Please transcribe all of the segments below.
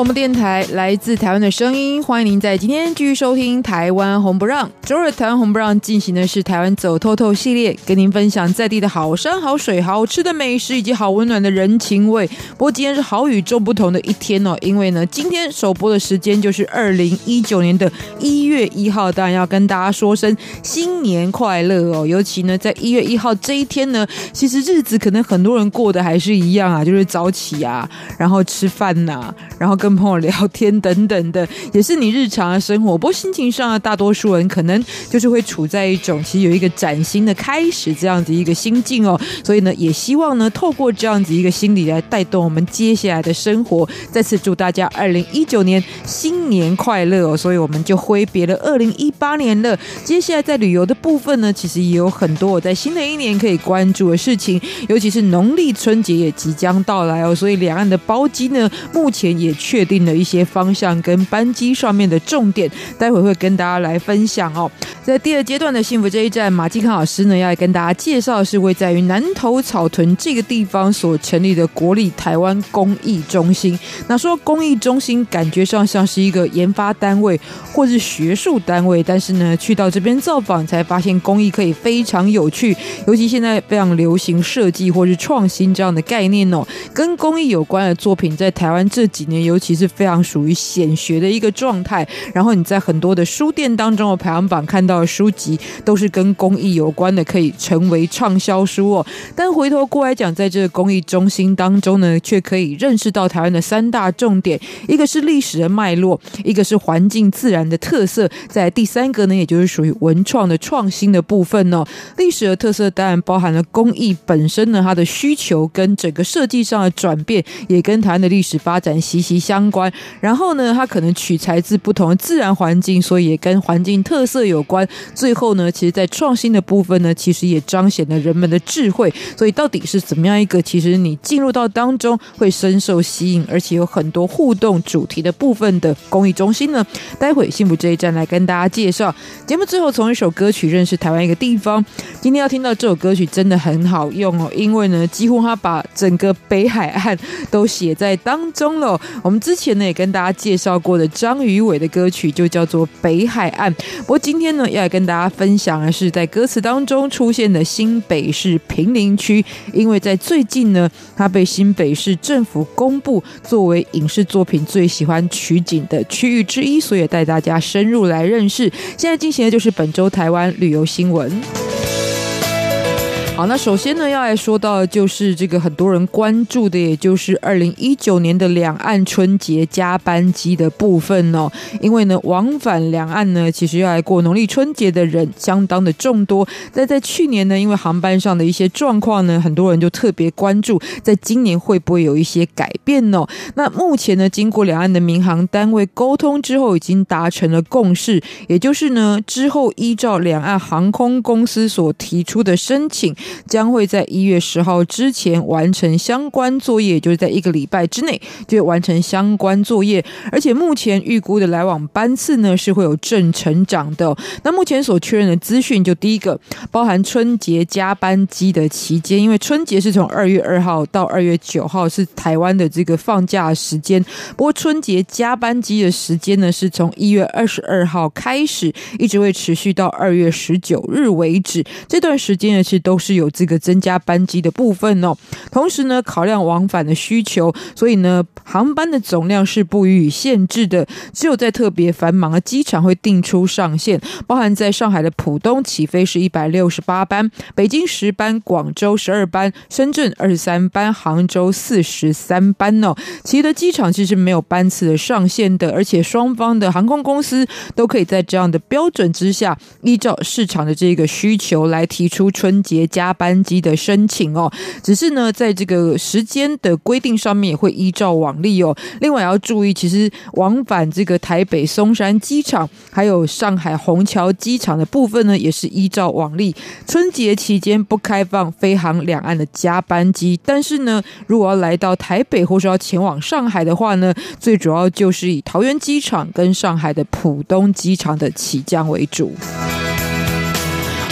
广播电台来自台湾的声音，欢迎您在今天继续收听《台湾红不让》。周日台湾红不让进行的是台湾走透透系列，跟您分享在地的好山好水、好吃的美食以及好温暖的人情味。不过今天是好与众不同的一天哦，因为呢，今天首播的时间就是二零一九年的一月一号，当然要跟大家说声新年快乐哦。尤其呢，在一月一号这一天呢，其实日子可能很多人过得还是一样啊，就是早起啊，然后吃饭呐、然后跟跟朋友聊天等等的，也是你日常的生活。不过心情上的大多数人可能就是会处在一种其实有一个崭新的开始这样子一个心境哦。所以呢，也希望呢，透过这样子一个心理来带动我们接下来的生活。再次祝大家二零一九年新年快乐哦！所以我们就挥别了二零一八年了。接下来在旅游的部分呢，其实也有很多我在新的一年可以关注的事情，尤其是农历春节也即将到来哦。所以两岸的包机呢，目前也确。确定了一些方向跟班机上面的重点，待会会跟大家来分享哦。在第二阶段的幸福这一站，马继康老师呢要来跟大家介绍的是位在于南投草屯这个地方所成立的国立台湾工艺中心。那说工艺中心，感觉上像是一个研发单位或是学术单位，但是呢，去到这边造访才发现工艺可以非常有趣，尤其现在非常流行设计或是创新这样的概念哦。跟工艺有关的作品，在台湾这几年尤其。其实非常属于显学的一个状态，然后你在很多的书店当中的排行榜看到的书籍都是跟工艺有关的，可以成为畅销书哦。但回头过来讲，在这个工艺中心当中呢，却可以认识到台湾的三大重点：一个是历史的脉络，一个是环境自然的特色，在第三个呢，也就是属于文创的创新的部分哦。历史的特色当然包含了工艺本身呢，它的需求跟整个设计上的转变，也跟台湾的历史发展息息相。相关，然后呢，它可能取材自不同的自然环境，所以也跟环境特色有关。最后呢，其实，在创新的部分呢，其实也彰显了人们的智慧。所以，到底是怎么样一个？其实你进入到当中会深受吸引，而且有很多互动主题的部分的公益中心呢？待会幸福这一站来跟大家介绍。节目最后从一首歌曲认识台湾一个地方。今天要听到这首歌曲真的很好用哦，因为呢，几乎它把整个北海岸都写在当中了。我们。之前呢也跟大家介绍过的张宇伟的歌曲就叫做《北海岸》，不过今天呢要来跟大家分享的是在歌词当中出现的新北市平林区，因为在最近呢，它被新北市政府公布作为影视作品最喜欢取景的区域之一，所以也带大家深入来认识。现在进行的就是本周台湾旅游新闻。好，那首先呢，要来说到就是这个很多人关注的，也就是二零一九年的两岸春节加班机的部分哦。因为呢，往返两岸呢，其实要来过农历春节的人相当的众多。但在去年呢，因为航班上的一些状况呢，很多人就特别关注，在今年会不会有一些改变呢？那目前呢，经过两岸的民航单位沟通之后，已经达成了共识，也就是呢，之后依照两岸航空公司所提出的申请。将会在一月十号之前完成相关作业，就是在一个礼拜之内就会完成相关作业。而且目前预估的来往班次呢是会有正成长的。那目前所确认的资讯，就第一个包含春节加班机的期间，因为春节是从二月二号到二月九号是台湾的这个放假时间。不过春节加班机的时间呢是从一月二十二号开始，一直会持续到二月十九日为止。这段时间呢其实都是。有有这个增加班机的部分哦，同时呢，考量往返的需求，所以呢，航班的总量是不予以限制的。只有在特别繁忙的机场会定出上限，包含在上海的浦东起飞是一百六十八班，北京十班，广州十二班，深圳二十三班，杭州四十三班哦。其余的机场其实没有班次的上限的，而且双方的航空公司都可以在这样的标准之下，依照市场的这个需求来提出春节加。加班机的申请哦。只是呢，在这个时间的规定上面也会依照往例哦。另外要注意，其实往返这个台北松山机场还有上海虹桥机场的部分呢，也是依照往例，春节期间不开放飞航两岸的加班机。但是呢，如果要来到台北或是要前往上海的话呢，最主要就是以桃园机场跟上海的浦东机场的起降为主。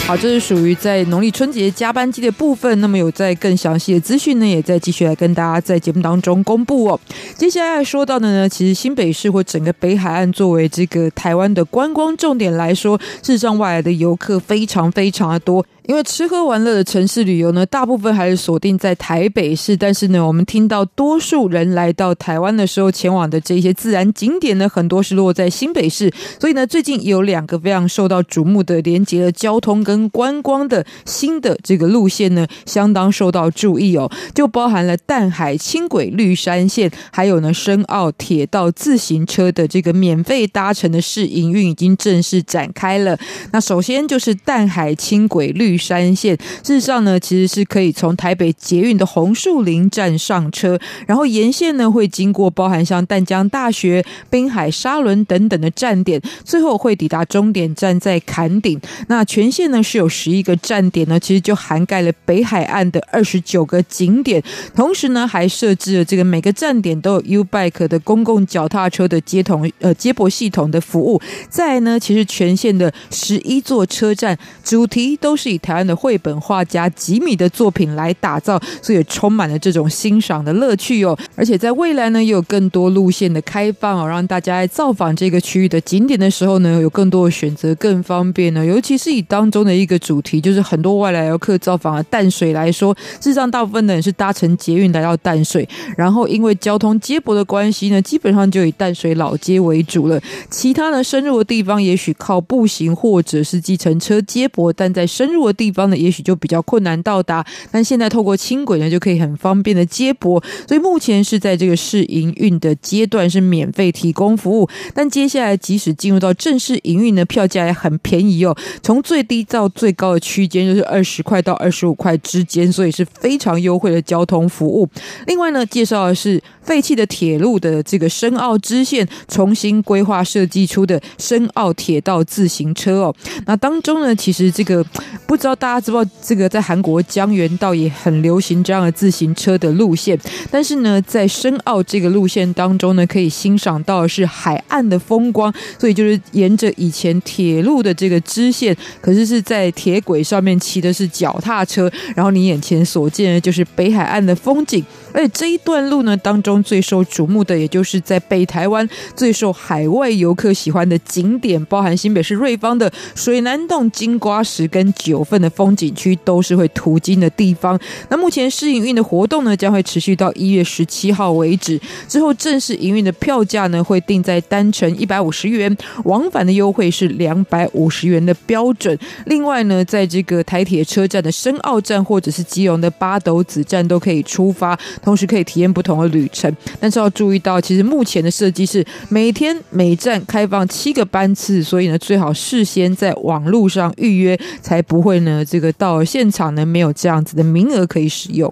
好，这是属于在农历春节加班机的部分。那么有在更详细的资讯呢，也在继续来跟大家在节目当中公布哦。接下来说到的呢，其实新北市或整个北海岸作为这个台湾的观光重点来说，事实上外来的游客非常非常的多。因为吃喝玩乐的城市旅游呢，大部分还是锁定在台北市。但是呢，我们听到多数人来到台湾的时候，前往的这些自然景点呢，很多是落在新北市。所以呢，最近有两个非常受到瞩目的连接了交通跟观光的新的这个路线呢，相当受到注意哦。就包含了淡海轻轨绿山线，还有呢深澳铁道自行车的这个免费搭乘的试营运已经正式展开了。那首先就是淡海轻轨绿山线，事实上呢，其实是可以从台北捷运的红树林站上车，然后沿线呢会经过包含像淡江大学、滨海沙仑等等的站点，最后会抵达终点站在坎顶。那全线呢是有十一个站点呢，其实就涵盖了北海岸的二十九个景点，同时呢还设置了这个每个站点都有 U Bike 的公共脚踏车的接同呃接驳系统的服务。再呢，其实全线的十一座车站主题都是以台湾的绘本画家吉米的作品来打造，所以充满了这种欣赏的乐趣哦。而且在未来呢，也有更多路线的开放哦，让大家在造访这个区域的景点的时候呢，有更多的选择，更方便呢。尤其是以当中的一个主题，就是很多外来游客造访的淡水来说，事实上大部分的人是搭乘捷运来到淡水，然后因为交通接驳的关系呢，基本上就以淡水老街为主了。其他呢，深入的地方也许靠步行或者是计程车接驳，但在深入地方呢，也许就比较困难到达。但现在透过轻轨呢，就可以很方便的接驳。所以目前是在这个试营运的阶段，是免费提供服务。但接下来即使进入到正式营运呢，票价也很便宜哦。从最低到最高的区间就是二十块到二十五块之间，所以是非常优惠的交通服务。另外呢，介绍的是废弃的铁路的这个深澳支线重新规划设计出的深澳铁道自行车哦。那当中呢，其实这个不知道。大家知不知道这个在韩国江原道也很流行这样的自行车的路线，但是呢，在深澳这个路线当中呢，可以欣赏到的是海岸的风光，所以就是沿着以前铁路的这个支线，可是是在铁轨上面骑的是脚踏车，然后你眼前所见的就是北海岸的风景。而且这一段路呢，当中最受瞩目的，也就是在北台湾最受海外游客喜欢的景点，包含新北市瑞芳的水南洞、金瓜石跟九份的风景区，都是会途经的地方。那目前试营运的活动呢，将会持续到一月十七号为止。之后正式营运的票价呢，会定在单程一百五十元，往返的优惠是两百五十元的标准。另外呢，在这个台铁车站的深澳站或者是基隆的八斗子站都可以出发。同时可以体验不同的旅程，但是要注意到，其实目前的设计是每天每站开放七个班次，所以呢，最好事先在网络上预约，才不会呢，这个到现场呢，没有这样子的名额可以使用。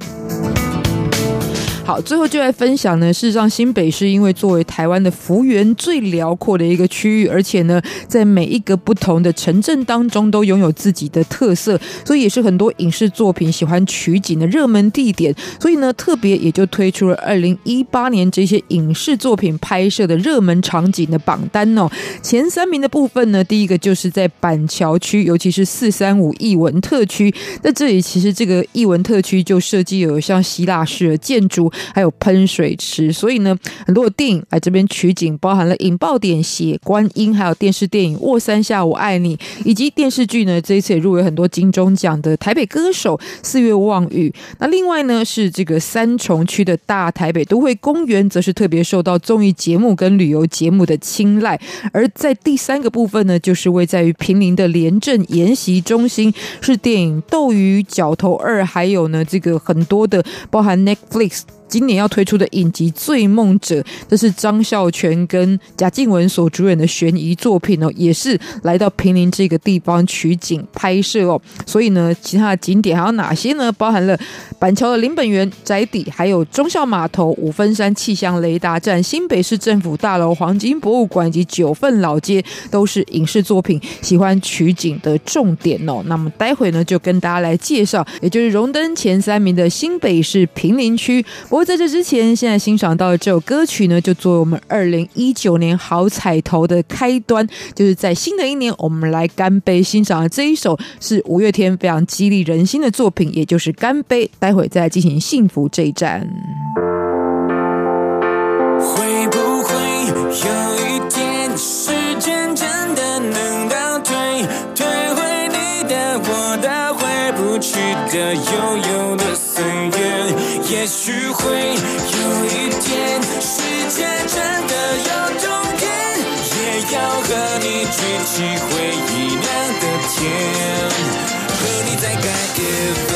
好，最后就来分享呢。事实上，新北市因为作为台湾的幅员最辽阔的一个区域，而且呢，在每一个不同的城镇当中都拥有自己的特色，所以也是很多影视作品喜欢取景的热门地点。所以呢，特别也就推出了二零一八年这些影视作品拍摄的热门场景的榜单哦。前三名的部分呢，第一个就是在板桥区，尤其是四三五艺文特区。在这里，其实这个艺文特区就设计有像希腊式的建筑。还有喷水池，所以呢，很多的电影来这边取景，包含了引爆点、血观音，还有电视电影《卧三下我爱你》，以及电视剧呢，这一次也入围很多金钟奖的《台北歌手》、《四月望雨》。那另外呢，是这个三重区的大台北都会公园，则是特别受到综艺节目跟旅游节目的青睐。而在第三个部分呢，就是位在于平林的廉政研习中心，是电影《斗鱼》、《角头二》，还有呢这个很多的包含 Netflix。今年要推出的影集《醉梦者》，这是张孝全跟贾静雯所主演的悬疑作品哦，也是来到平林这个地方取景拍摄哦。所以呢，其他的景点还有哪些呢？包含了板桥的林本源宅邸，还有忠孝码头、五分山气象雷达站、新北市政府大楼、黄金博物馆以及九份老街，都是影视作品喜欢取景的重点哦。那么待会呢，就跟大家来介绍，也就是荣登前三名的新北市平林区。不过在这之前，现在欣赏到的这首歌曲呢，就作为我们二零一九年好彩头的开端。就是在新的一年，我们来干杯欣赏的这一首是五月天非常激励人心的作品，也就是《干杯》。待会再进行幸福这一站。会不会有一天，时间真的能倒退，退回你的、我的、回不去的、悠悠？许会有一天，世界真的有终点，也要和你举起回忆酿的甜，和你再干一杯。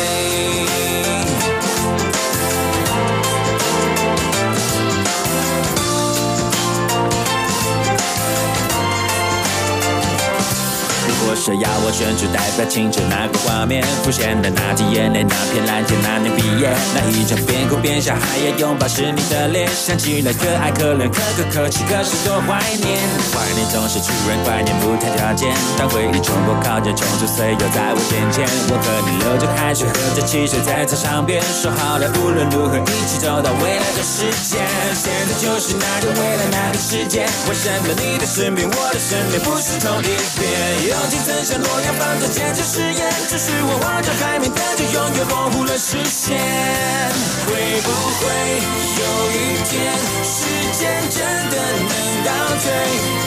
如果说要我选出代表青春那个画面，浮现的那滴眼泪，那片蓝天，那年毕业，那一张边哭边笑还要拥抱是你的脸，想起来可爱可怜可歌可泣，可是多怀念。怀念总是突然怀念不谈条件，当回忆冲破靠近冲出岁月在我眼前，我和你流着汗水喝着汽水在操场边，说好了无论如何一起走到未来的世界，现在就是那个未来那个世界，为什么你的身边我的身边不是同一边？曾像诺亚方舟坚持誓言，只是我望着海面，但却永远模糊了视线。会不会有一天，时间真的能倒退，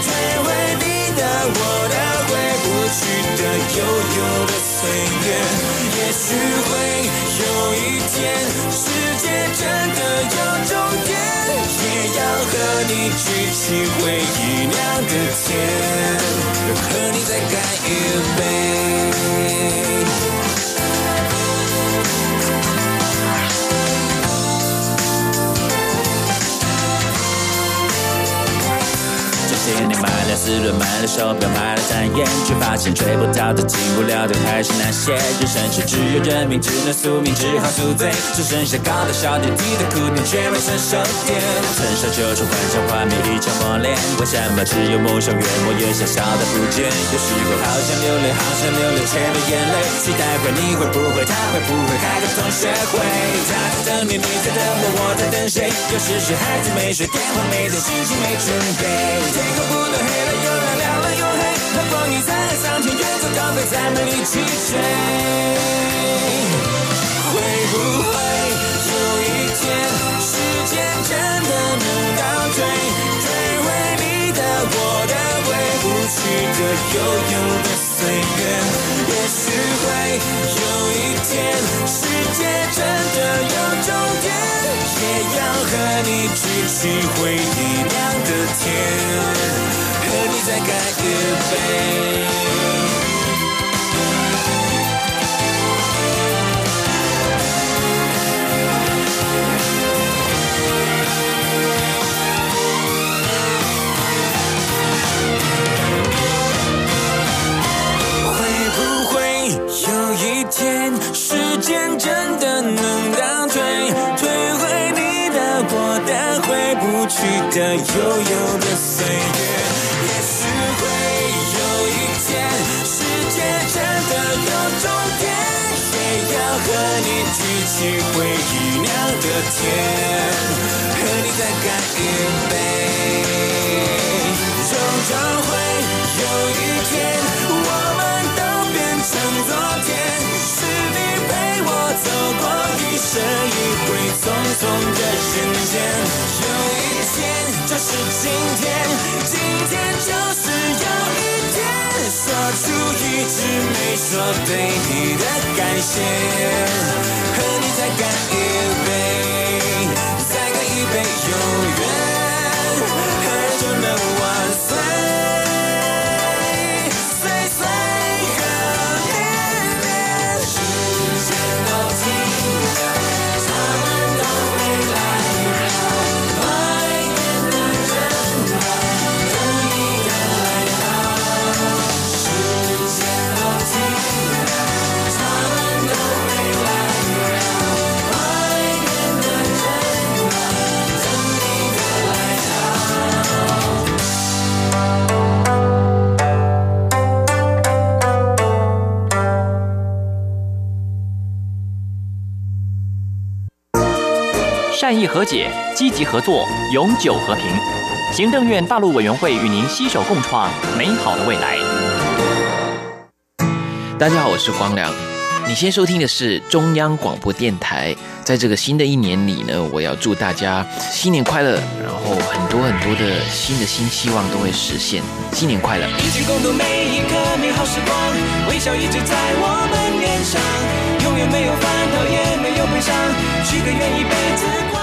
退回你的、我的、回不去的、悠悠的岁月？也许会有一天，世界真的有终点，也要和你举起回忆酿的天。和你再干一杯。这些年买了四轮，买了手表，买了单眼，却发现追不到的、进不了的还是那些。人生是只有认命，只能宿命，只好宿醉。只剩下高的笑点，低的哭点，却没成熟点。成熟就是幻想画面一场磨练，为什么只有梦想越磨越小小的不见？有时候好想流泪，好想流泪，却没眼泪。期待会你会不会，他会不会开个同学会？他在等你，你在等我，我在等谁？有时是孩子没睡，电话没接，心情没准备。天空不断黑高飞，再没力气追。会不会有一天，时间真的能倒退，退回你的、我的、回不去的、悠悠的岁月？也许会有一天，世界真的有终点。也要和你举起回忆亮的天，和你再干一杯。时间真的能倒退？退回你的我的回不去的悠悠的岁月，也许会有一天，世界真的有终点，也要和你举起回忆酿的甜，和你再干一杯，终究会有一天，我们都变成昨天，走过一生一回匆匆的人间。有一天就是今天，今天就是有一天，说出一直没说对你的感谢，和你再干一杯，再干一杯，永远善意和解，积极合作，永久和平。行政院大陆委员会与您携手共创美好的未来。大家好，我是光良。你先收听的是中央广播电台。在这个新的一年里呢，我要祝大家新年快乐，然后很多很多的新的新希望都会实现。新年快乐！一起共度每一刻美好时光，微笑一直在我们脸上，永远没有烦恼，也没有悲伤，许个愿一辈子。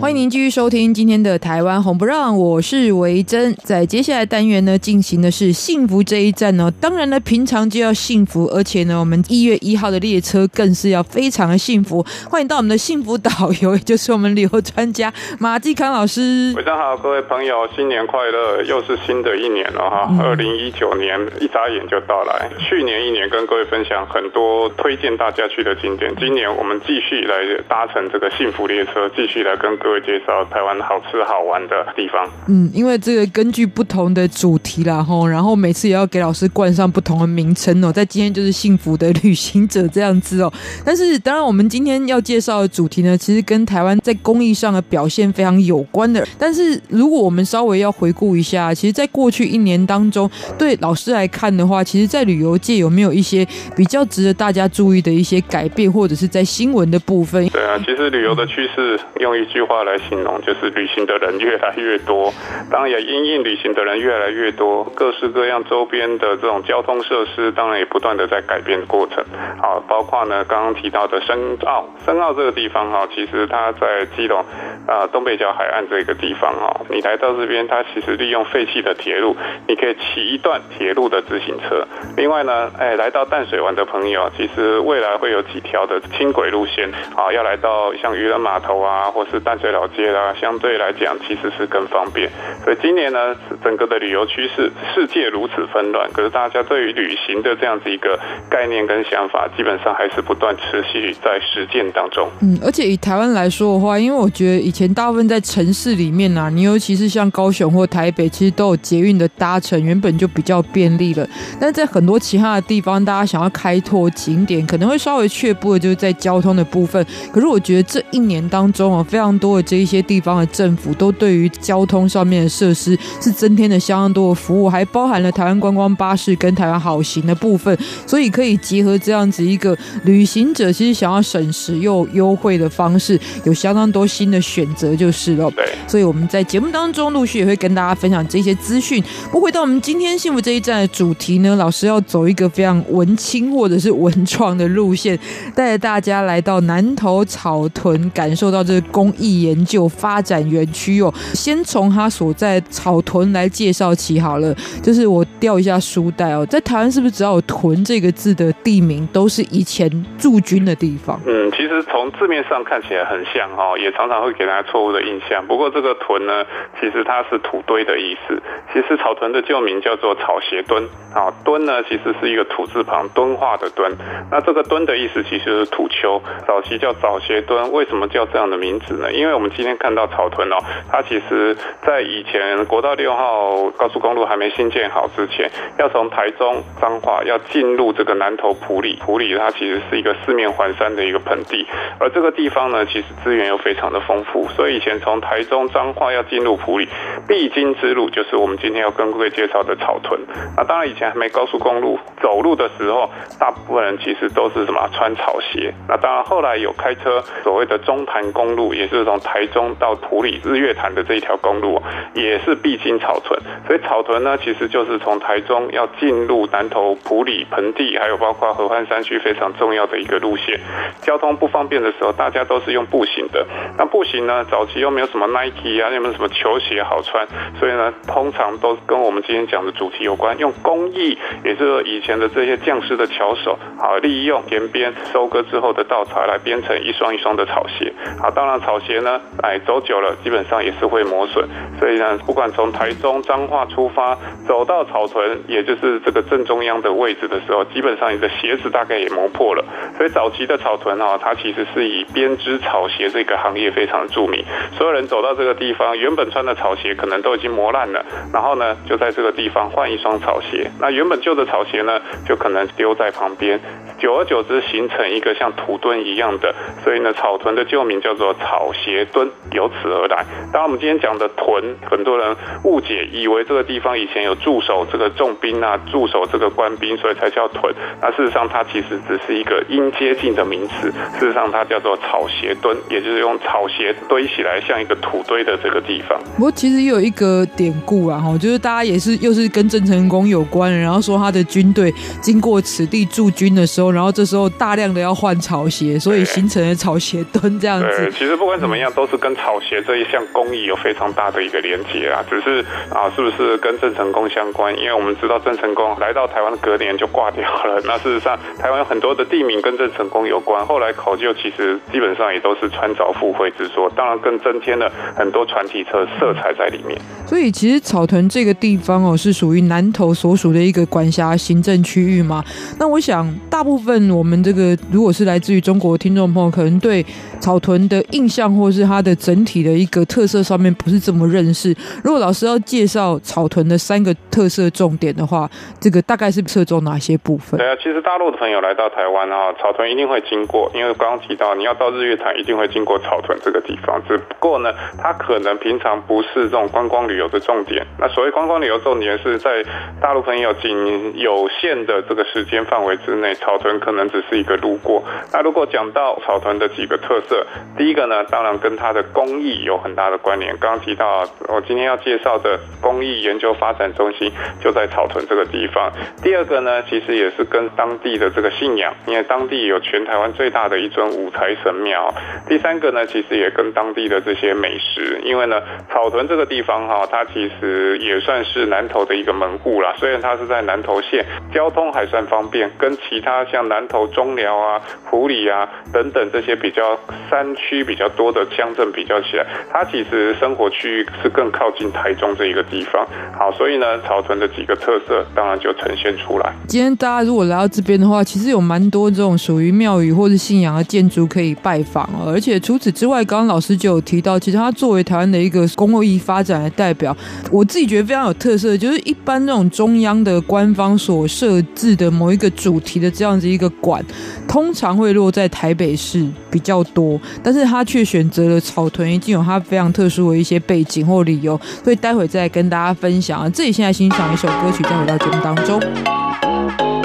欢迎您继续收听今天的台湾红不让，我是维珍。在接下来单元呢，进行的是幸福这一站哦。当然呢，平常就要幸福，而且呢，我们一月一号的列车更是要非常的幸福。欢迎到我们的幸福导游，也就是我们旅游专家马继康老师。晚上好，各位朋友，新年快乐！又是新的一年了哈，二零一九年一眨眼就到来。去年一年跟各位分享很多推荐大家去的景点，今年我们继续来搭乘这个幸福列车，继续来跟各位。会介绍台湾好吃好玩的地方。嗯，因为这个根据不同的主题啦，吼，然后每次也要给老师冠上不同的名称哦。在今天就是幸福的旅行者这样子哦。但是当然，我们今天要介绍的主题呢，其实跟台湾在公益上的表现非常有关的。但是如果我们稍微要回顾一下，其实，在过去一年当中，对老师来看的话，其实，在旅游界有没有一些比较值得大家注意的一些改变，或者是在新闻的部分？对啊，其实旅游的趋势，用一句话来形容，就是旅行的人越来越多，当然也因应旅行的人越来越多，各式各样周边的这种交通设施，当然也不断的在改变过程。好，包括呢刚刚提到的深澳，深澳这个地方哈，其实它在基隆啊东北角海岸这个地方哈，你来到这边，它其实利用废弃的铁路，你可以骑一段铁路的自行车。另外呢，哎，来到淡水湾的朋友，其实未来会有几条的轻轨路线，啊，要来到像渔人码头啊，或是淡水老街啦，相对来讲其实是更方便。所以今年呢，整个的旅游趋势，世界如此纷乱，可是大家对于旅行的这样子一个概念跟想法，基本上还是不断持续在实践当中。嗯，而且以台湾来说的话，因为我觉得以前大部分在城市里面啊，你尤其是像高雄或台北，其实都有捷运的搭乘，原本就比较便利了。但在很多其他的地方，大家想要开拓景点，可能会稍微却步的，就是在交通的部分。可是我觉得这一年当中啊，非常多的这一些地方的政府都对于交通上面的设施是增添了相当多的服务，还包含了台湾观光巴士跟台湾好行的部分，所以可以结合这样子一个旅行者其实想要省时又优惠的方式，有相当多新的选择就是了。对，所以我们在节目当中陆续也会跟大家分享这些资讯。不回到我们今天幸福这一站的主题呢，老师要走一个非常文青或者是文创的路线，带着大家来到南投草屯，感受到这个公益研究发展园区哦。先从他所在草屯来介绍起好了。就是我调一下书袋哦，在台湾是不是只要有“屯”这个字的地名，都是以前驻军的地方？嗯，其实从字面上看起来很像哦，也常常会给大家错误的印象。不过这个“屯”呢，其实它是土堆的意思。其实草屯的旧名叫做草鞋墩啊，墩呢其实是一个土字旁敦化的敦。那这个墩的意思其实是土丘，早期叫早鞋墩。为什么叫这样的名字呢？因为我们今天看到草屯哦，它其实在以前国道六号高速公路还没新建好之前，要从台中彰化要进入这个南投埔里，埔里它其实是一个四面环山的一个盆地，而这个地方呢，其实资源又非常的丰富，所以以前从台中彰化要进入埔里，必经之路就是我们今天要跟各位介绍的草屯。那当然以前还没高速公路，走路的时候，大部分人其实都是什么穿草鞋。那当然后来有开车，所谓的中潭公路，也是从台中到埔里日月潭的这一条公路，也是必经草屯。所以草屯呢，其实就是从台中要进入南投埔里盆地，还有包括合欢山区非常重要的一个路线。交通不方便的时候，大家都是用步行的。那步行呢，早期又没有什么 Nike 啊，又没有什么球鞋好穿，所以呢，通常都跟我们今天讲的主题有关，用工艺，也是以前的这些匠师的巧手，好利用田边收割之后的稻草来编成一双一双的草鞋。好，当然草鞋呢，哎，走久了基本上也是会磨损，所以呢，不管从台中彰化出发，走到草屯，也就是这个正中央的位置的时候，基本上你的鞋子大概也磨破了。所以早期的草屯哈，它其实是以编织草鞋这个行业非常著名。所有人走到这个地方，原本穿的草鞋可能都已经磨烂了，然后呢，就在这个地方换一双草鞋。那原本旧的草鞋呢，就可能丢在旁边。久而久之，形成一个像土墩一样的，所以呢，草屯的旧名叫做草鞋墩，由此而来。当然，我们今天讲的屯，很多人误解，以为这个地方以前有驻守这个重兵啊，驻守这个官兵，所以才叫屯。那事实上，它其实只是一个音接近的名词。事实上，它叫做草鞋墩，也就是用草鞋堆起来，像一个土堆的这个地方。不过，其实也有一个典故啊，哈，就是大家也是又是跟郑成功有关，然后说他的军队经过此地驻军的时候。然后这时候大量的要换草鞋，所以形成了草鞋墩这样子。其实不管怎么样，都是跟草鞋这一项工艺有非常大的一个连接啊。只是啊，是不是跟郑成功相关？因为我们知道郑成功来到台湾的隔年就挂掉了。那事实上，台湾有很多的地名跟郑成功有关。后来考究，其实基本上也都是穿凿附会之说，当然更增添了很多传奇车色彩在里面。所以，其实草屯这个地方哦，是属于南投所属的一个管辖行政区域嘛。那我想，大部分我们这个如果是来自于中国听众朋友，可能对草屯的印象或是它的整体的一个特色上面不是这么认识。如果老师要介绍草屯的三个特色重点的话，这个大概是侧重哪些部分？对啊，其实大陆的朋友来到台湾啊，草屯一定会经过，因为刚刚提到你要到日月潭，一定会经过草屯这个地方。只不过呢，它可能平常不是这种观光旅游的重点。那所谓观光旅游重点是在大陆朋友仅有限的这个时间范围之内，草屯可能只是一个路过。那如果讲到草屯的几个特色，第一个呢，当然跟它的工艺有很大的关联。刚刚提到我今天要介绍的工艺研究发展中心就在草屯这个地方。第二个呢，其实也是跟当地的这个信仰，因为当地有全台湾最大的一尊五财神庙。第三个呢，其实也跟当地的这些美食，因为呢，草屯这个地方哈，它其实也算是南投的一个门户啦。虽然它是在南投县，交通还算方便，跟其他像南投中寮啊、湖里啊等等这些比较山区比较多的乡镇比较起来，它其实生活区域是更靠近台中这一个地方。好，所以呢，草屯的几个特色当然就呈现出来。今天大家如果来到这边的话，其实有蛮多这种属于庙宇或者信仰的建筑可以拜访哦。而且除此之外，刚刚老师就有提到，其实它作为台湾的一个公益发展的代表，我自己觉得非常有特色，就是一般那种中央的官方所设置的某一个主题的这样子一个馆，通常会落在台北市比较多，但是他却选择了草屯，已经有他非常特殊的一些背景或理由，所以待会再跟大家分享。自己现在欣赏一首歌曲，再回到节目当中。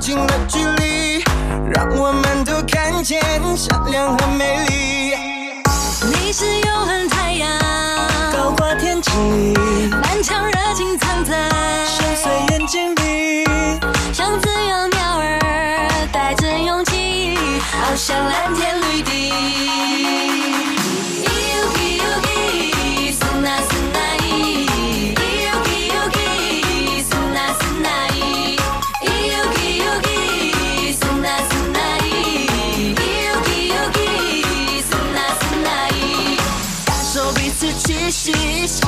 近了距离，让我们都看见善良和美丽。你是永恒太阳，高挂天际，满腔热情藏在深邃眼睛里，像自由鸟儿带着勇气，翱翔蓝天绿地。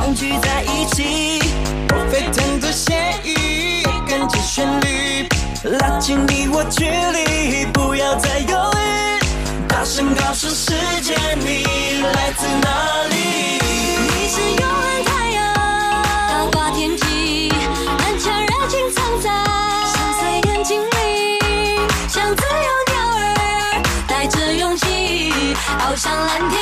相聚在一起，沸腾的血液跟着旋律，拉近你我距离，不要再犹豫，大声告诉世界你来自哪里。你是永恒太阳，高挂天际，满腔热情藏在深邃眼睛里，像自由鸟儿，带着勇气，翱翔蓝天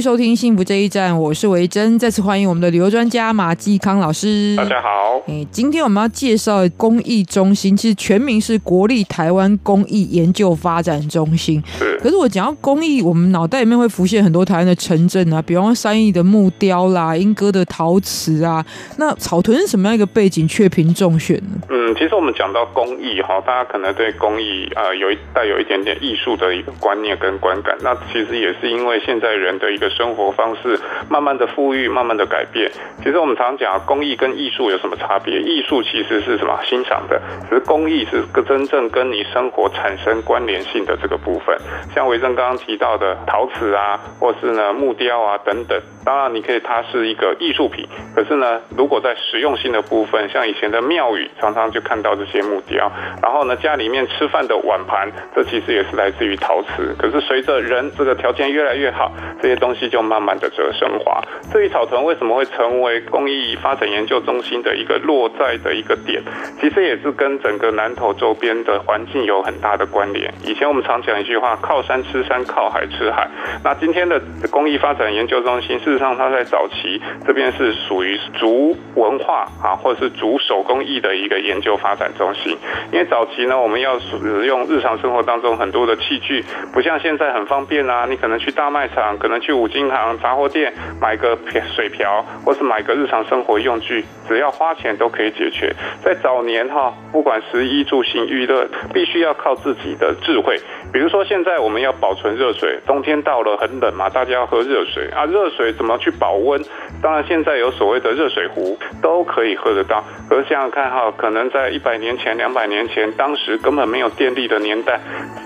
续收听《幸福这一站》，我是维珍，再次欢迎我们的旅游专家马继康老师。大家好。哎，今天我们要介绍的公益中心，其实全名是国立台湾公益研究发展中心。是。可是我讲到公益，我们脑袋里面会浮现很多台湾的城镇啊，比方说三义的木雕啦、莺歌的陶瓷啊。那草屯是什么样一个背景，却凭中选呢？嗯，其实我们讲到公益哈，大家可能对公益呃有一带有一点点艺术的一个观念跟观感。那其实也是因为现在人。的一个生活方式，慢慢的富裕，慢慢的改变。其实我们常讲，工艺跟艺术有什么差别？艺术其实是什么？欣赏的，只是工艺是个真正跟你生活产生关联性的这个部分。像维正刚刚提到的陶瓷啊，或是呢木雕啊等等。当然，你可以它是一个艺术品，可是呢，如果在实用性的部分，像以前的庙宇，常常就看到这些木雕。然后呢，家里面吃饭的碗盘，这其实也是来自于陶瓷。可是随着人这个条件越来越好，这些东西就慢慢的这个升华。至于草屯为什么会成为公益发展研究中心的一个落在的一个点，其实也是跟整个南投周边的环境有很大的关联。以前我们常讲一句话：靠山吃山，靠海吃海。那今天的公益发展研究中心。事实上，它在早期这边是属于竹文化啊，或者是竹手工艺的一个研究发展中心。因为早期呢，我们要使用日常生活当中很多的器具，不像现在很方便啊。你可能去大卖场，可能去五金行、杂货店买个水瓢，或是买个日常生活用具，只要花钱都可以解决。在早年哈，不管食衣住行娱乐，必须要靠自己的智慧。比如说，现在我们要保存热水，冬天到了很冷嘛，大家要喝热水啊，热水怎么去保温？当然，现在有所谓的热水壶，都可以喝得到。可是想想看哈，可能在一百年前、两百年前，当时根本没有电力的年代，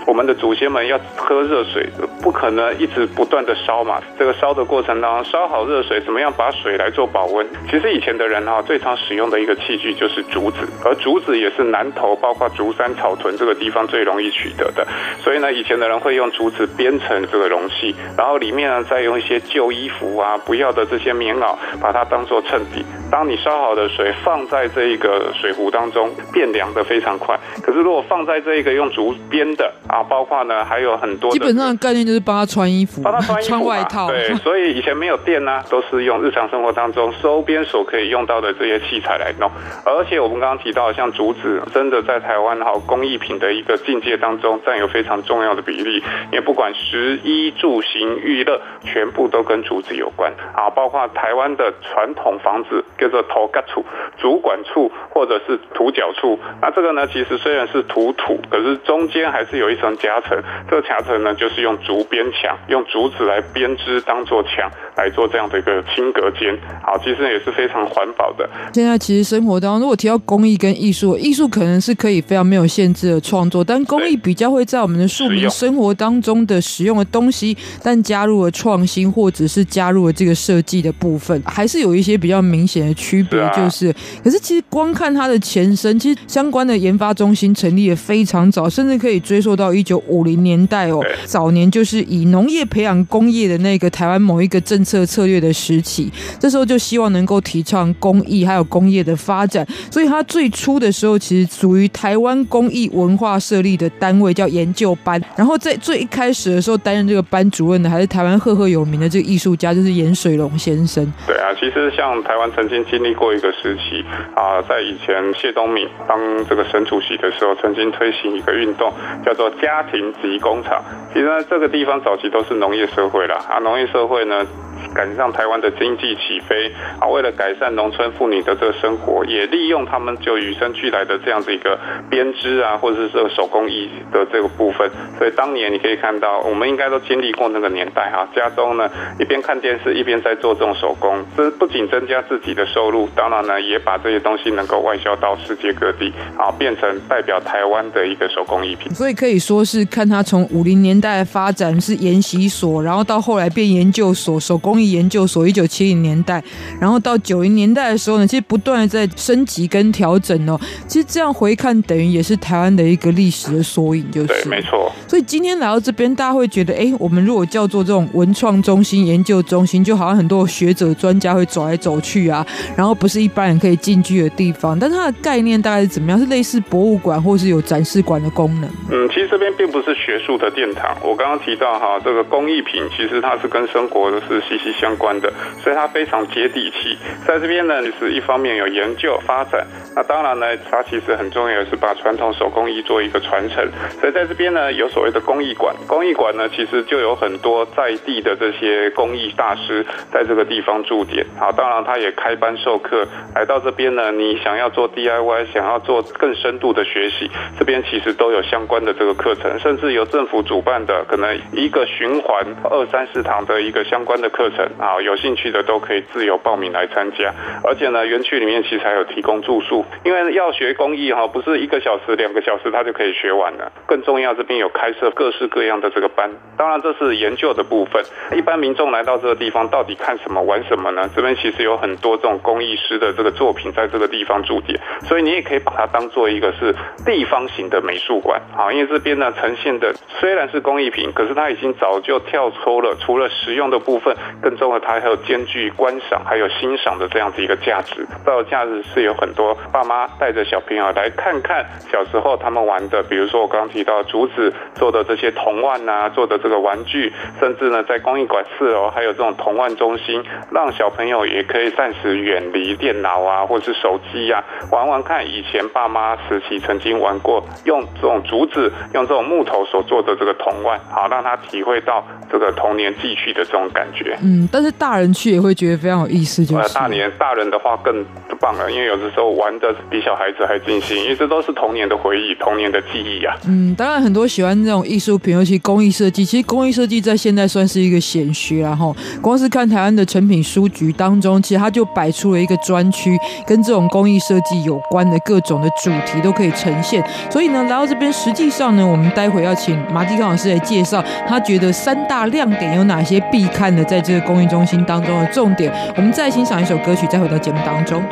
我们的祖先们要喝热水，不可能一直不断的烧嘛。这个烧的过程当中，烧好热水，怎么样把水来做保温？其实以前的人哈，最常使用的一个器具就是竹子，而竹子也是南投，包括竹山、草屯这个地方最容易取得的，所以。所以呢，以前的人会用竹子编成这个容器，然后里面呢再用一些旧衣服啊、不要的这些棉袄，把它当做衬底。当你烧好的水放在这一个水壶当中，变凉的非常快。可是如果放在这一个用竹编的啊，包括呢还有很多，基本上的概念就是帮他穿衣服，帮他穿衣服，穿外套。对，所以以前没有电呢、啊，都是用日常生活当中收编所可以用到的这些器材来弄。而且我们刚刚提到，像竹子，真的在台湾好工艺品的一个境界当中占有非常重要的比例，因为不管食衣住行娱乐，全部都跟竹子有关。啊，包括台湾的传统房子叫做头盖厝、主管处或者是土角处，那这个呢，其实虽然是土土，可是中间还是有一层夹层，这个夹层呢，就是用竹编墙，用竹子来编织当做墙来做这样的一个轻隔间，好，其实也是非常环保的。现在其实生活当中，如果提到工艺跟艺术，艺术可能是可以非常没有限制的创作，但工艺比较会在我们的庶民生活当中的使用的东西，但加入了创新或者是加入了这个设计的部分，还是有一些比较明显的区别。就是，可是其实光看它的前身，其实相关的研发中心成立也非常早，甚至可以追溯到一九五零年代哦。早年就是以农业培养工业的那个台湾某一个政策策略的时期，这时候就希望能够提倡工艺还有工业的发展，所以它最初的时候其实属于台湾工艺文化设立的单位叫研究班，然后在最一开始的时候担任这个班主任的还是台湾赫赫有名的这个艺术家，就是颜水龙先生。对啊，其实像台湾曾经经历过一个时期啊，在以前谢东敏当这个省主席的时候，曾经推行一个运动，叫做家庭及工厂。其实呢，这个地方早期都是农业社会啦啊，农业社会呢。赶上台湾的经济起飞啊，为了改善农村妇女的这个生活，也利用他们就与生俱来的这样子一个编织啊，或者是这个手工艺的这个部分。所以当年你可以看到，我们应该都经历过那个年代哈。家中呢，一边看电视，一边在做这种手工，这不仅增加自己的收入，当然呢，也把这些东西能够外销到世界各地啊，变成代表台湾的一个手工艺品。所以可以说是看他从五零年代发展是研习所，然后到后来变研究所手工艺。艺研究所，一九七零年代，然后到九零年代的时候呢，其实不断的在升级跟调整哦。其实这样回看，等于也是台湾的一个历史的缩影，就是。对，没错。所以今天来到这边，大家会觉得，哎，我们如果叫做这种文创中心、研究中心，就好像很多学者专家会走来走去啊，然后不是一般人可以进去的地方。但它的概念大概是怎么样？是类似博物馆，或是有展示馆的功能？嗯，其实这边并不是学术的殿堂。我刚刚提到哈，这个工艺品其实它是跟生活的是息息相关的，所以它非常接地气。在这边呢，你是一方面有研究发展，那当然呢，它其实很重要的是把传统手工艺做一个传承。所以在这边呢，有所谓的工艺馆。工艺馆呢，其实就有很多在地的这些工艺大师在这个地方驻点。好，当然他也开班授课。来到这边呢，你想要做 DIY，想要做更深度的学习，这边其实都有相关的这个课程，甚至由政府主办的，可能一个循环二三十堂的一个相关的课课程啊，有兴趣的都可以自由报名来参加。而且呢，园区里面其实还有提供住宿，因为要学工艺哈，不是一个小时、两个小时他就可以学完了。更重要，这边有开设各式各样的这个班。当然，这是研究的部分。一般民众来到这个地方，到底看什么、玩什么呢？这边其实有很多这种工艺师的这个作品在这个地方驻点，所以你也可以把它当做一个是地方型的美术馆啊。因为这边呢呈现的虽然是工艺品，可是它已经早就跳脱了，除了实用的部分，更重要它还有兼具观赏还有欣赏的这样子一个价值。到了假日是有很多爸妈带着小朋友来看看小时候他们玩的，比如说我刚刚提到竹子做的这些铜腕啊，做的这个玩具，甚至呢在工艺馆四楼还有这种童玩中心，让小朋友也可以暂时远离电脑啊，或者是手机啊，玩玩看以前爸妈时期曾经玩过用这种竹子、用这种木头所做的这个童玩，好让他体会到这个童年继续的这种感觉。嗯，但是大人去也会觉得非常有意思，就是大年大人的话更棒了，因为有的时候玩的比小孩子还尽兴，因为这都是童年的回忆、童年的记忆啊。嗯，当然很多喜欢这种艺术品，尤其工艺设计，其实工艺设计在现在算是一个显学，然后光是看台湾的成品书局当中，其实它就摆出了一个专区，跟这种工艺设计有关的各种的主题都可以呈现。所以呢，来到这边，实际上呢，我们待会要请马继康老师来介绍，他觉得三大亮点有哪些必看的，在这个工艺中心当中的重点。我们再欣赏一首歌曲，再回到节目当中。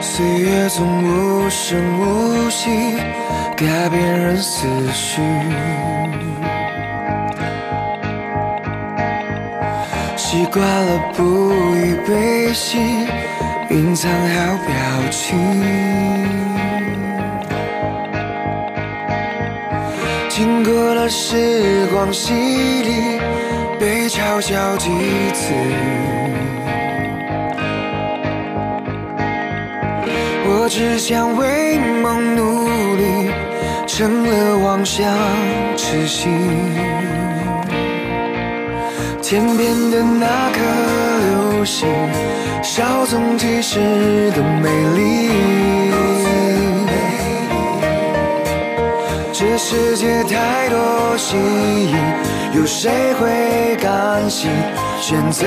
岁月总无声无息，改变人思绪。习惯了不予悲喜，隐藏好表情。经过了时光洗礼，被嘲笑几次。我只想为梦努力，成了妄想痴心。天边的那颗流星，稍纵即逝的美丽。世界太多吸引，有谁会甘心选择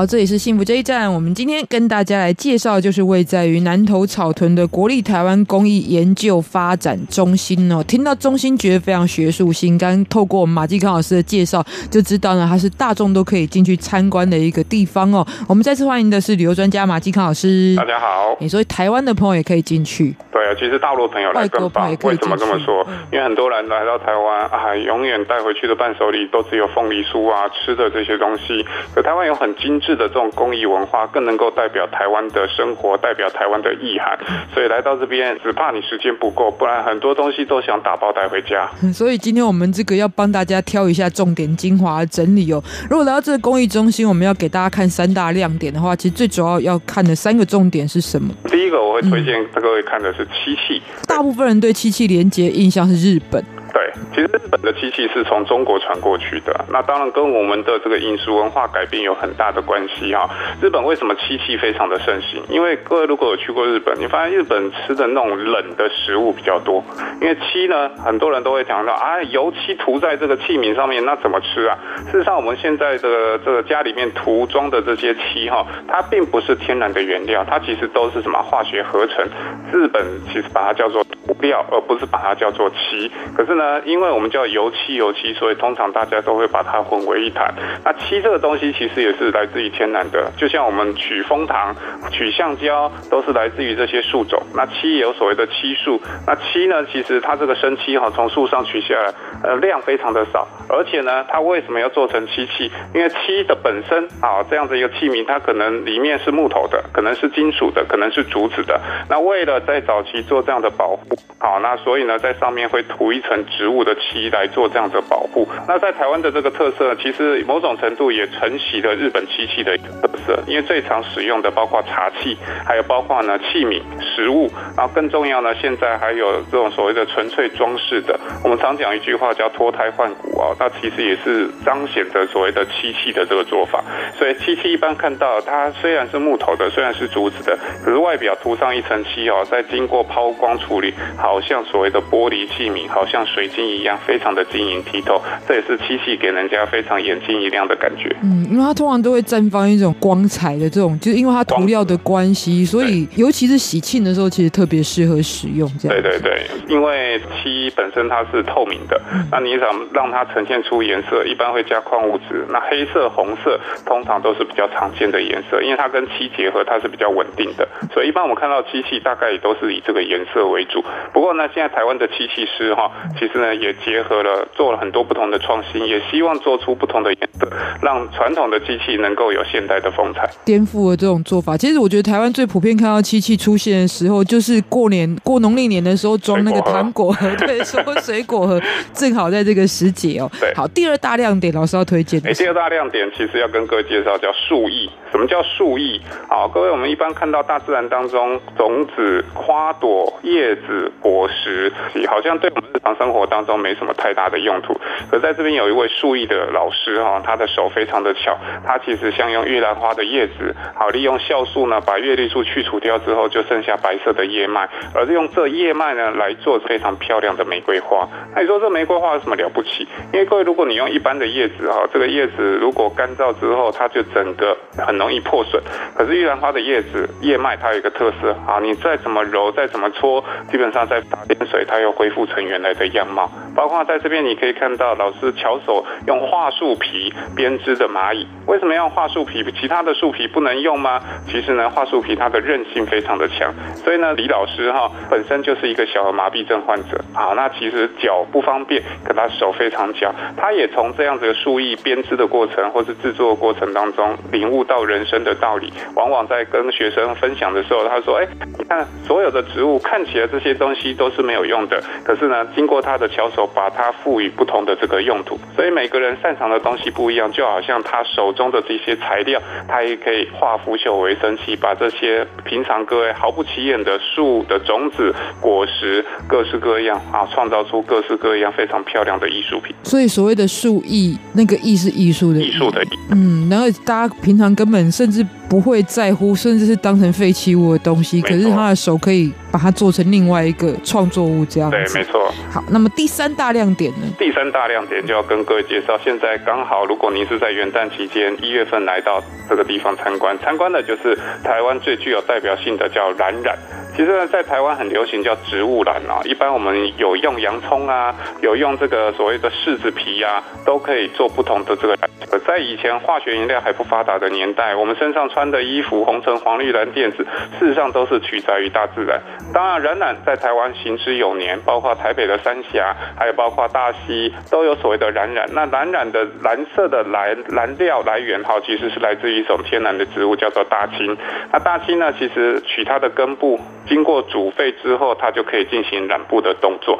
好，这里是幸福这一站。我们今天跟大家来介绍，就是位在于南投草屯的国立台湾公益研究发展中心哦。听到中心，觉得非常学术性。刚透过我们马继康老师的介绍，就知道呢，它是大众都可以进去参观的一个地方哦。我们再次欢迎的是旅游专家马继康老师。大家好。你说台湾的朋友也可以进去？对啊，其实大陆朋友来更棒。为什么这么说？因为很多人来到台湾啊，永远带回去的伴手礼都只有凤梨酥啊，吃的这些东西。可台湾有很精致。的这种公益文化更能够代表台湾的生活，代表台湾的意涵，所以来到这边只怕你时间不够，不然很多东西都想打包带回家。所以今天我们这个要帮大家挑一下重点精华整理哦。如果来到这个公益中心，我们要给大家看三大亮点的话，其实最主要要看的三个重点是什么？第一个我会推荐各位看的是漆器。大部分人对漆器连接印象是日本。对，其实日本的漆器是从中国传过去的，那当然跟我们的这个饮食文化改变有很大的关系哈。日本为什么漆器非常的盛行？因为各位如果有去过日本，你发现日本吃的那种冷的食物比较多，因为漆呢，很多人都会讲到啊，油漆涂在这个器皿上面，那怎么吃啊？事实上，我们现在的这个家里面涂装的这些漆哈，它并不是天然的原料，它其实都是什么化学合成。日本其实把它叫做料，而不是把它叫做漆。可是呢，因为我们叫油漆，油漆，所以通常大家都会把它混为一谈。那漆这个东西其实也是来自于天然的，就像我们取蜂糖、取橡胶，都是来自于这些树种。那漆也有所谓的漆树。那漆呢，其实它这个生漆哈，从树上取下来，呃，量非常的少。而且呢，它为什么要做成漆器？因为漆的本身啊，这样的一个器皿，它可能里面是木头的，可能是金属的，可能是竹子的。那为了在早期做这样的保护，好，那所以呢，在上面会涂一层。植物的漆来做这样的保护。那在台湾的这个特色，其实某种程度也承袭了日本漆器的特色。因为最常使用的包括茶器，还有包括呢器皿、食物，然后更重要呢，现在还有这种所谓的纯粹装饰的。我们常讲一句话叫脱胎换骨啊，那其实也是彰显着所谓的漆器的这个做法。所以漆器一般看到它虽然是木头的，虽然是竹子的，可是外表涂上一层漆哦，再经过抛光处理，好像所谓的玻璃器皿，好像水。晶一样，非常的晶莹剔透，这也是漆器给人家非常眼睛一亮的感觉。嗯，因为它通常都会绽放一种光彩的这种，就是因为它涂料的关系，所以尤其是喜庆的时候，其实特别适合使用。这样。对对对，因为漆本身它是透明的，那你想让它呈现出颜色，一般会加矿物质。那黑色、红色通常都是比较常见的颜色，因为它跟漆结合，它是比较稳定的。所以一般我们看到漆器，大概也都是以这个颜色为主。不过呢，现在台湾的漆器师哈，其实呢也结合了做了很多不同的创新，也希望做出不同的颜色，让传统的机器能够有现代的风采。颠覆了这种做法。其实我觉得台湾最普遍看到漆器出现的时候，就是过年过农历年的时候装那个糖果盒，对，说水果盒，正好在这个时节哦。对，好，第二大亮点，老师要推荐。哎，第二大亮点其实要跟各位介绍叫树艺。什么叫树艺？好，各位，我们一般看到大自然当中种子、花朵、叶子、果实，好像对我们日常生活当中没什么太大的用途。可在这边有一位树艺的老师哈，他的手非常的巧，他其实像用玉兰花的叶子，好，利用酵素呢，把叶绿素去除掉之后，就剩下白色的叶脉，而是用这叶脉呢来做非常漂亮的玫瑰花。那你说这玫瑰花有什么了不起？因为各位，如果你用一般的叶子哈，这个叶子如果干燥之后，它就整个很容易破损。可是玉兰花的叶子叶脉它有一个特色啊，你再怎么揉，再怎么搓，基本上再打点水，它又恢复成原来的样貌。包括在这边你可以看到老师巧手用桦树皮编织的蚂蚁，为什么要用樺树皮？其他的树皮不能用吗？其实呢，桦树皮它的韧性非常的强，所以呢，李老师哈本身就是一个小儿麻痹症患者啊，那其实脚不方便，可他手非常巧，他也从这样子的树艺编织的过程或是制作的过程当中领悟到人生的道理。往往在跟学生分享的时候，他说：“哎，你看所有的植物看起来这些东西都是没有用的，可是呢，经过他的巧手，把它赋予不同的这个用途。所以每个人擅长的东西不一样，就好像他手中的这些材料，他也可以化腐朽为神奇，把这些平常各位毫不起眼的树的种子、果实，各式各样啊，创造出各式各样非常漂亮的艺术品。所以所谓的树艺，那个艺是艺术的艺术的艺，嗯，然后大家平常根本甚至。不会在乎，甚至是当成废弃物的东西，可是他的手可以把它做成另外一个创作物，这样子。对，没错。好，那么第三大亮点呢？第三大亮点就要跟各位介绍，现在刚好，如果您是在元旦期间一月份来到这个地方参观，参观的就是台湾最具有代表性的叫蓝染。其实呢，在台湾很流行叫植物染啊，一般我们有用洋葱啊，有用这个所谓的柿子皮啊，都可以做不同的这个染。在以前化学颜料还不发达的年代，我们身上穿的衣服红橙黄绿蓝靛紫，事实上都是取材于大自然。当然，染染在台湾行之有年，包括台北的三峡，还有包括大溪，都有所谓的染染。那染染的蓝色的蓝蓝料来源，哈，其实是来自于一种天然的植物，叫做大青。那大青呢，其实取它的根部。经过煮沸之后，它就可以进行染布的动作。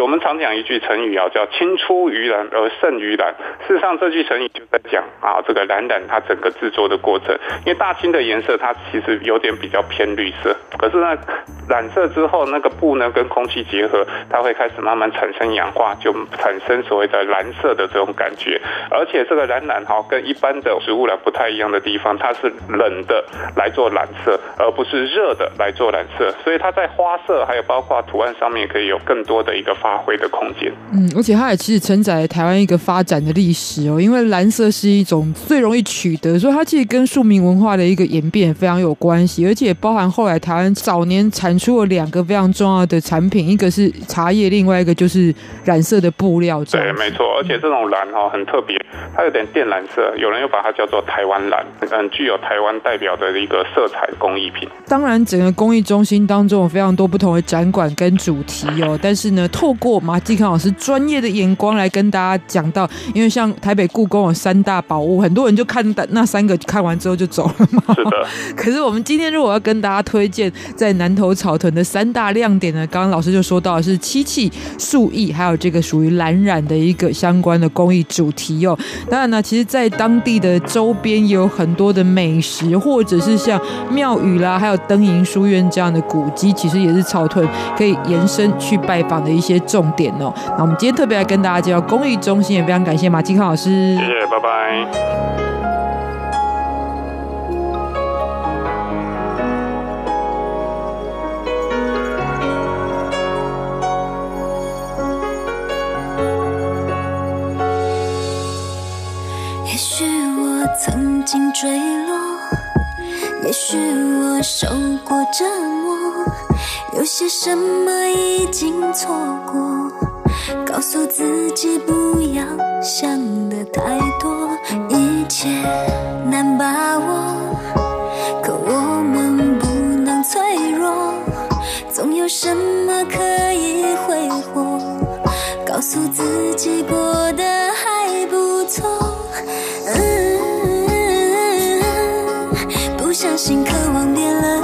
我们常讲一句成语啊，叫“青出于蓝而胜于蓝”。事实上，这句成语就在讲啊，这个蓝染它整个制作的过程。因为大青的颜色它其实有点比较偏绿色，可是呢，染色之后那个布呢跟空气结合，它会开始慢慢产生氧化，就产生所谓的蓝色的这种感觉。而且这个染染哈跟一般的植物染不太一样的地方，它是冷的来做染色，而不是热的来做染色。所以它在花色还有包括图案上面，可以有更多的一个发挥的空间。嗯，而且它也其实承载了台湾一个发展的历史哦。因为蓝色是一种最容易取得，所以它其实跟庶民文化的一个演变也非常有关系。而且也包含后来台湾早年产出了两个非常重要的产品，一个是茶叶，另外一个就是染色的布料。对，没错。而且这种蓝哈很特别，它有点靛蓝色，有人又把它叫做台湾蓝，很具有台湾代表的一个色彩工艺品。当然，整个工艺中心。当中有非常多不同的展馆跟主题哦，但是呢，透过马继康老师专业的眼光来跟大家讲到，因为像台北故宫有三大宝物，很多人就看那三个看完之后就走了嘛。是的。可是我们今天如果要跟大家推荐在南头草屯的三大亮点呢，刚刚老师就说到是漆器、树艺，还有这个属于蓝染的一个相关的工艺主题哦。当然呢，其实，在当地的周边也有很多的美食，或者是像庙宇啦，还有灯瀛书院这样的。古迹其实也是草屯可以延伸去拜访的一些重点哦。那我们今天特别来跟大家介绍公益中心，也非常感谢马继康老师。谢谢，拜拜。也许我曾经坠落，也许我受过折磨。有些什么已经错过，告诉自己不要想得太多，一切难把握，可我们不能脆弱，总有什么可以挥霍，告。诉自己过得还不错。嗯，不相信渴望变了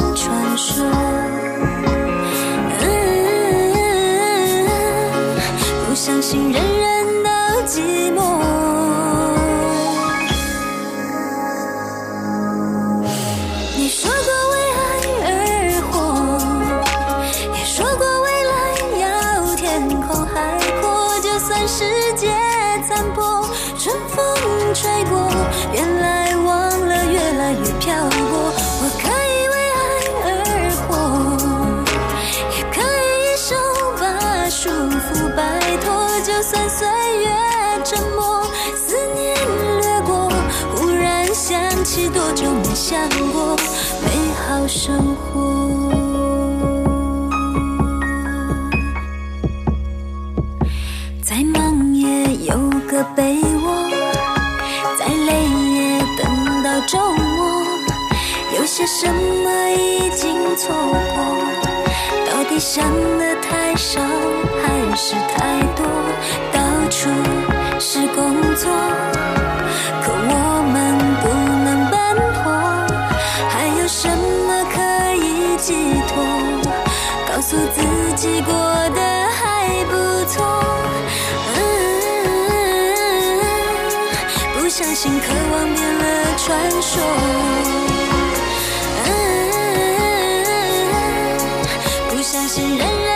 风吹过，原来忘了越来越漂泊。我可以为爱而活，也可以一手把束缚摆脱，就算岁月沉默，思念掠过，忽然想起多久没想过美好生活。再忙也有个被窝，周末。有些什么已经错过，到底想的太少还是太多？到处是工作，可我们不能奔波，还有什么可以寄托？告诉自己过得还不心渴望变了传说。不相信人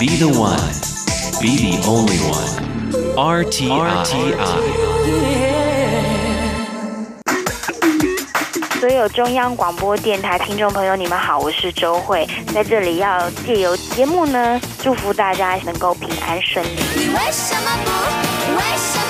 Be the one. Be the only one. RTI. 所有中央广播电台听众朋友，你们好，我是周慧，在这里要借由节目呢，祝福大家能够平安顺利。你为什么不？为什么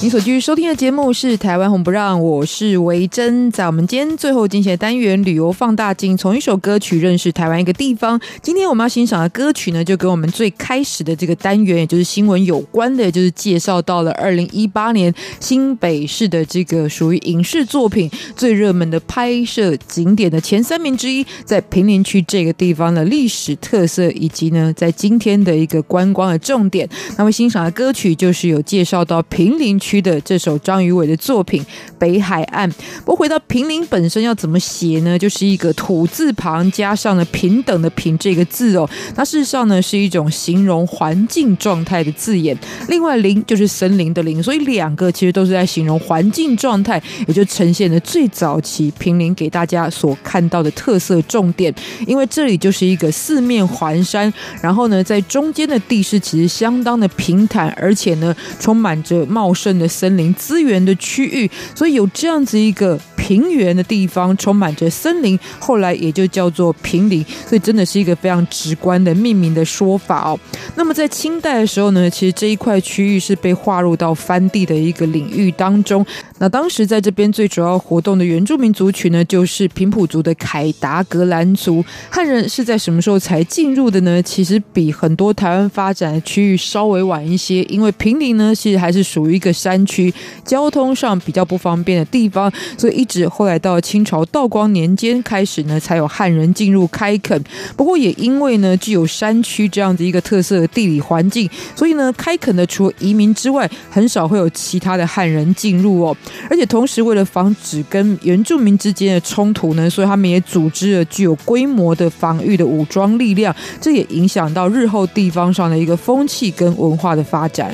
你所继续收听的节目是《台湾红不让》，我是维珍。在我们今天最后进行的单元“旅游放大镜”，从一首歌曲认识台湾一个地方。今天我们要欣赏的歌曲呢，就跟我们最开始的这个单元，也就是新闻有关的，就是介绍到了二零一八年新北市的这个属于影视作品最热门的拍摄景点的前三名之一，在平林区这个地方的历史特色，以及呢，在今天的一个观光的重点。那么欣赏的歌曲就是有介绍到平林区。区的这首张宇伟的作品《北海岸》。不回到平林本身要怎么写呢？就是一个土字旁加上了平等的平这个字哦。那事实上呢是一种形容环境状态的字眼。另外林就是森林的林，所以两个其实都是在形容环境状态，也就呈现了最早期平林给大家所看到的特色重点。因为这里就是一个四面环山，然后呢在中间的地势其实相当的平坦，而且呢充满着茂盛的森林资源的区域，所以有这样子一个平原的地方，充满着森林，后来也就叫做平林。所以真的是一个非常直观的命名的说法哦。那么在清代的时候呢，其实这一块区域是被划入到番地的一个领域当中。那当时在这边最主要活动的原住民族群呢，就是平埔族的凯达格兰族。汉人是在什么时候才进入的呢？其实比很多台湾发展的区域稍微晚一些，因为平林呢，其实还是属于一个山区，交通上比较不方便的地方，所以一直后来到清朝道光年间开始呢，才有汉人进入开垦。不过也因为呢，具有山区这样的一个特色的地理环境，所以呢，开垦的除了移民之外，很少会有其他的汉人进入哦。而且同时，为了防止跟原住民之间的冲突呢，所以他们也组织了具有规模的防御的武装力量，这也影响到日后地方上的一个风气跟文化的发展。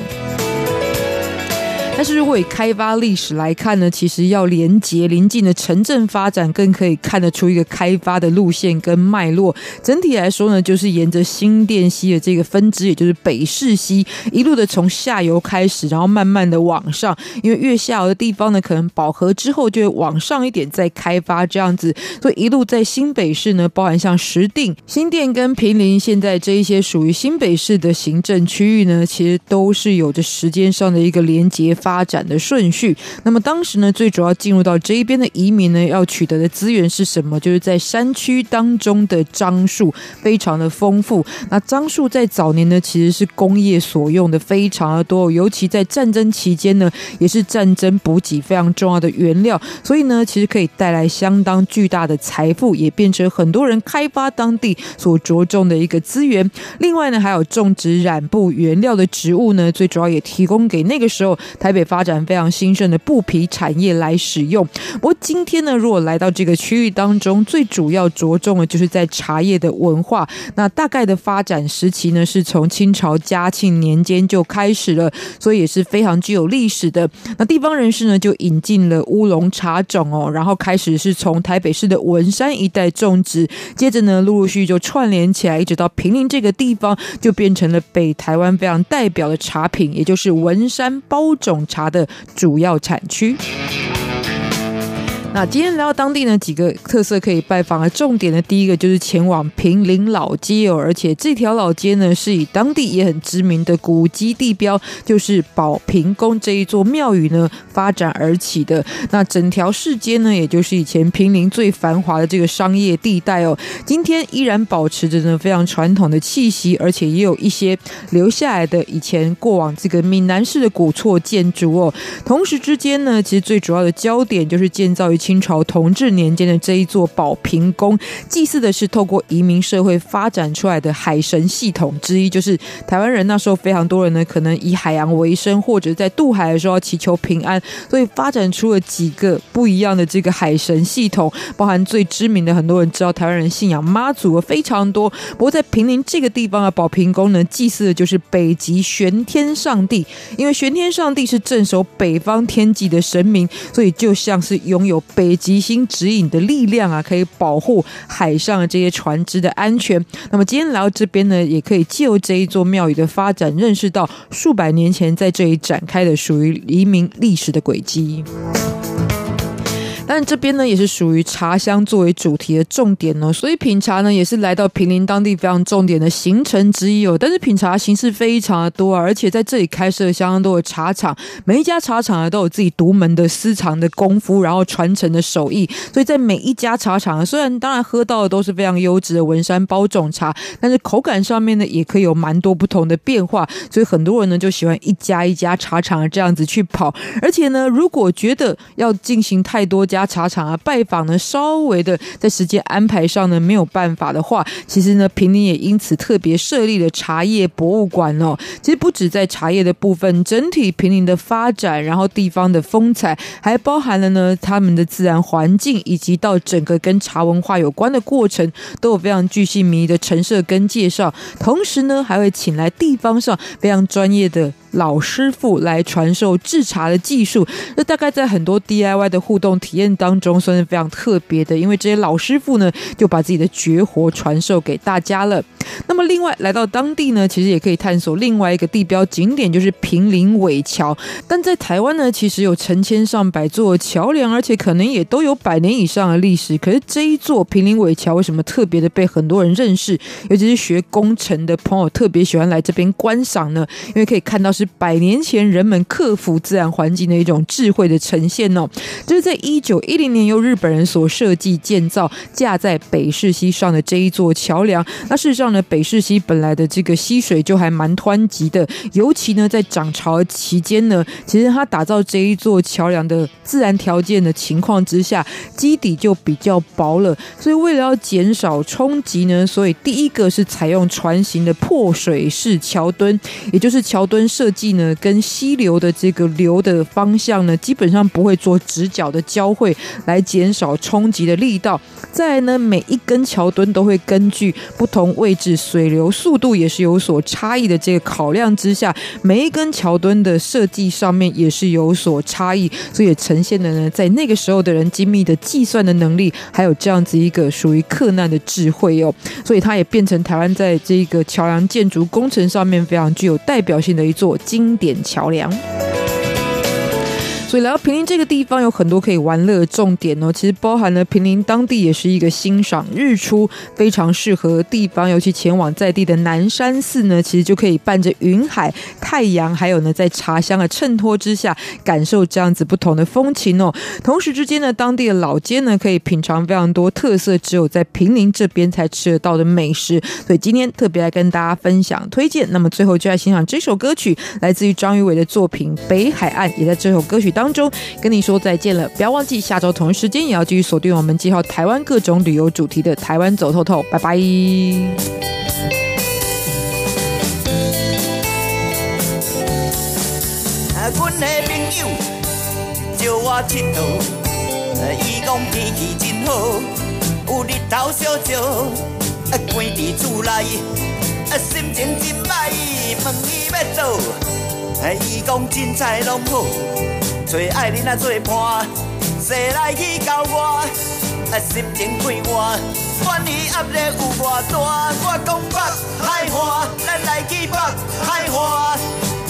但是如果以开发历史来看呢，其实要连接邻近的城镇发展，更可以看得出一个开发的路线跟脉络。整体来说呢，就是沿着新店溪的这个分支，也就是北势溪，一路的从下游开始，然后慢慢的往上。因为越下游的地方呢，可能饱和之后就会往上一点再开发这样子。所以一路在新北市呢，包含像石碇、新店跟平林，现在这一些属于新北市的行政区域呢，其实都是有着时间上的一个连接。发展的顺序。那么当时呢，最主要进入到这一边的移民呢，要取得的资源是什么？就是在山区当中的樟树，非常的丰富。那樟树在早年呢，其实是工业所用的，非常的多。尤其在战争期间呢，也是战争补给非常重要的原料。所以呢，其实可以带来相当巨大的财富，也变成很多人开发当地所着重的一个资源。另外呢，还有种植染布原料的植物呢，最主要也提供给那个时候台。被发展非常兴盛的布匹产业来使用。不过今天呢，如果来到这个区域当中，最主要着重的就是在茶叶的文化。那大概的发展时期呢，是从清朝嘉庆年间就开始了，所以也是非常具有历史的。那地方人士呢，就引进了乌龙茶种哦，然后开始是从台北市的文山一带种植，接着呢，陆陆续续就串联起来，一直到平林这个地方，就变成了北台湾非常代表的茶品，也就是文山包种茶的主要产区。那今天来到当地呢，几个特色可以拜访的重点呢，第一个就是前往平林老街哦，而且这条老街呢是以当地也很知名的古迹地标，就是宝瓶宫这一座庙宇呢发展而起的。那整条市街呢，也就是以前平林最繁华的这个商业地带哦，今天依然保持着呢非常传统的气息，而且也有一些留下来的以前过往这个闽南式的古厝建筑哦。同时之间呢，其实最主要的焦点就是建造于。清朝同治年间的这一座宝瓶宫，祭祀的是透过移民社会发展出来的海神系统之一，就是台湾人那时候非常多人呢，可能以海洋为生，或者在渡海的时候要祈求平安，所以发展出了几个不一样的这个海神系统，包含最知名的，很多人知道台湾人信仰妈祖非常多。不过在坪林这个地方的宝瓶宫呢，祭祀的就是北极玄天上帝，因为玄天上帝是镇守北方天际的神明，所以就像是拥有。北极星指引的力量啊，可以保护海上这些船只的安全。那么今天来到这边呢，也可以借由这一座庙宇的发展，认识到数百年前在这里展开的属于移民历史的轨迹。但这边呢，也是属于茶乡作为主题的重点哦，所以品茶呢，也是来到平林当地非常重点的行程之一哦。但是品茶形式非常的多啊，而且在这里开设相当多的茶厂，每一家茶厂呢都有自己独门的私藏的功夫，然后传承的手艺。所以在每一家茶厂，虽然当然喝到的都是非常优质的文山包种茶，但是口感上面呢，也可以有蛮多不同的变化。所以很多人呢就喜欢一家一家茶厂这样子去跑，而且呢，如果觉得要进行太多家。家茶厂啊拜访呢，稍微的在时间安排上呢没有办法的话，其实呢，平林也因此特别设立了茶叶博物馆哦。其实不止在茶叶的部分，整体平林的发展，然后地方的风采，还包含了呢他们的自然环境，以及到整个跟茶文化有关的过程，都有非常具细迷的陈设跟介绍。同时呢，还会请来地方上非常专业的。老师傅来传授制茶的技术，那大概在很多 DIY 的互动体验当中算是非常特别的，因为这些老师傅呢就把自己的绝活传授给大家了。那么另外来到当地呢，其实也可以探索另外一个地标景点，就是平林尾桥。但在台湾呢，其实有成千上百座桥梁，而且可能也都有百年以上的历史。可是这一座平林尾桥为什么特别的被很多人认识？尤其是学工程的朋友特别喜欢来这边观赏呢？因为可以看到是。百年前人们克服自然环境的一种智慧的呈现哦，就是在一九一零年由日本人所设计建造，架在北势溪上的这一座桥梁。那事实上呢，北势溪本来的这个溪水就还蛮湍急的，尤其呢在涨潮期间呢，其实它打造这一座桥梁的自然条件的情况之下，基底就比较薄了。所以为了要减少冲击呢，所以第一个是采用船型的破水式桥墩，也就是桥墩设计呢，跟溪流的这个流的方向呢，基本上不会做直角的交汇，会来减少冲击的力道。再来呢，每一根桥墩都会根据不同位置水流速度也是有所差异的这个考量之下，每一根桥墩的设计上面也是有所差异，所以也呈现了呢，在那个时候的人精密的计算的能力，还有这样子一个属于克难的智慧哦，所以它也变成台湾在这个桥梁建筑工程上面非常具有代表性的一座经典桥梁。所以来到平林这个地方，有很多可以玩乐的重点哦。其实包含了平林当地也是一个欣赏日出非常适合地方，尤其前往在地的南山寺呢，其实就可以伴着云海、太阳，还有呢在茶香的衬托之下，感受这样子不同的风情哦。同时之间呢，当地的老街呢，可以品尝非常多特色，只有在平林这边才吃得到的美食。所以今天特别来跟大家分享推荐。那么最后就来欣赏这首歌曲，来自于张宇伟的作品《北海岸》，也在这首歌曲当中跟你说再见了，不要忘记下周同一时间也要继续锁定我们介绍台湾各种旅游主题的《台湾走透透》，拜拜。阮的朋友招我佚佗，伊讲天气真好，有日头烧烧，关伫厝内，心情真歹，问伊要哎，伊讲凊彩拢好。找爱人啊做伴，坐来去交我，啊心情快活，管伊压力有偌大，我讲北海岸，咱来去北海岸，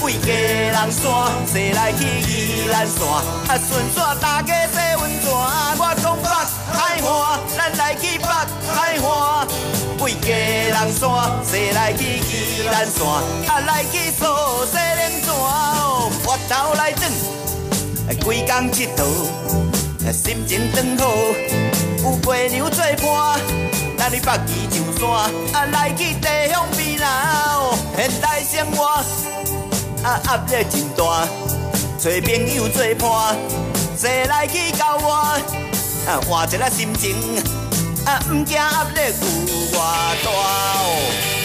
为家人山，说来去宜兰山，啊顺续大家洗温泉，我讲北海岸，咱来去北海岸，为家人山，说来去宜兰山，啊来去扫洗冷泉，我头来转。规工佚佗，心情转好，有陪娘做伴，咱去北宜上山，啊来去地乡边啦，现代生活啊压力真大，找朋友做伴，坐来去交我，啊换一个心情，啊唔惊压力有偌大。